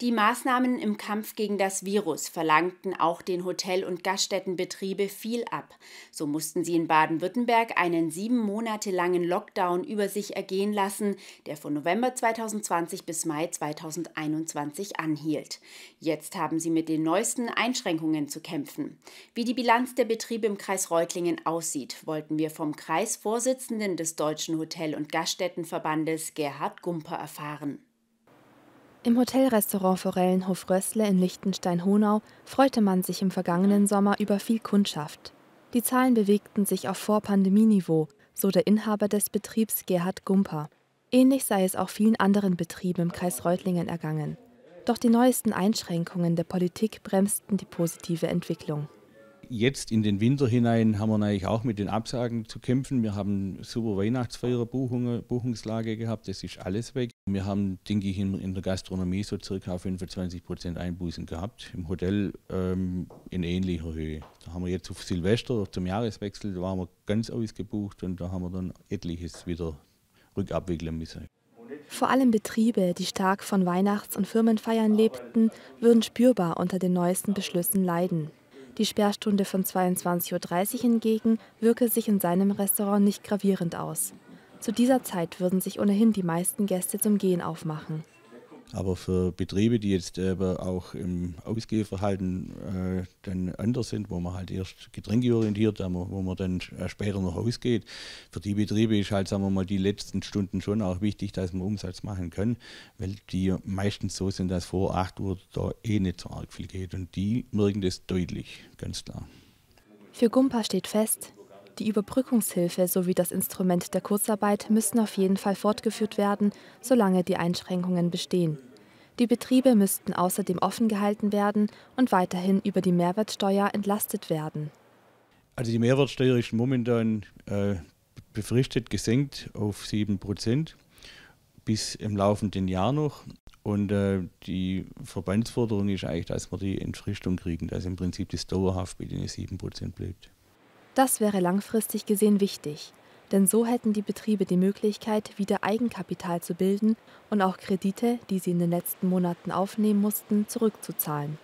Die Maßnahmen im Kampf gegen das Virus verlangten auch den Hotel- und Gaststättenbetriebe viel ab. So mussten sie in Baden-Württemberg einen sieben Monate langen Lockdown über sich ergehen lassen, der von November 2020 bis Mai 2021 anhielt. Jetzt haben sie mit den neuesten Einschränkungen zu kämpfen. Wie die Bilanz der Betriebe im Kreis Reutlingen aussieht, wollten wir vom Kreisvorsitzenden des Deutschen Hotel- und Gaststättenverbandes Gerhard Gumper erfahren. Im Hotelrestaurant Forellenhof Rössle in Liechtenstein-Honau freute man sich im vergangenen Sommer über viel Kundschaft. Die Zahlen bewegten sich auf Vorpandemieniveau, so der Inhaber des Betriebs Gerhard Gumper. Ähnlich sei es auch vielen anderen Betrieben im Kreis Reutlingen ergangen. Doch die neuesten Einschränkungen der Politik bremsten die positive Entwicklung. Jetzt in den Winter hinein haben wir natürlich auch mit den Absagen zu kämpfen. Wir haben super Weihnachtsfeierbuchungen, Buchungslage gehabt, das ist alles weg. Wir haben, denke ich, in, in der Gastronomie so circa 25 Prozent Einbußen gehabt. Im Hotel ähm, in ähnlicher Höhe. Da haben wir jetzt auf Silvester, zum Jahreswechsel, da waren wir ganz ausgebucht und da haben wir dann etliches wieder rückabwickeln müssen. Vor allem Betriebe, die stark von Weihnachts- und Firmenfeiern lebten, würden spürbar unter den neuesten Beschlüssen leiden. Die Sperrstunde von 22.30 Uhr hingegen wirke sich in seinem Restaurant nicht gravierend aus. Zu dieser Zeit würden sich ohnehin die meisten Gäste zum Gehen aufmachen. Aber für Betriebe, die jetzt aber auch im Ausgehverhalten äh, dann anders sind, wo man halt erst getränkeorientiert, wo man dann äh, später noch ausgeht, für die Betriebe ist halt, sagen wir mal, die letzten Stunden schon auch wichtig, dass man Umsatz machen kann, weil die meistens so sind, dass vor 8 Uhr da eh nicht so arg viel geht. Und die merken das deutlich, ganz klar. Für Gumpa steht fest, die Überbrückungshilfe sowie das Instrument der Kurzarbeit müssen auf jeden Fall fortgeführt werden, solange die Einschränkungen bestehen. Die Betriebe müssten außerdem offen gehalten werden und weiterhin über die Mehrwertsteuer entlastet werden. Also die Mehrwertsteuer ist momentan äh, befristet gesenkt auf 7 Prozent bis im laufenden Jahr noch. Und äh, die Verbandsforderung ist eigentlich, dass wir die Entfristung kriegen, dass im Prinzip das dauerhaft bei den 7 Prozent bleibt. Das wäre langfristig gesehen wichtig, denn so hätten die Betriebe die Möglichkeit, wieder Eigenkapital zu bilden und auch Kredite, die sie in den letzten Monaten aufnehmen mussten, zurückzuzahlen.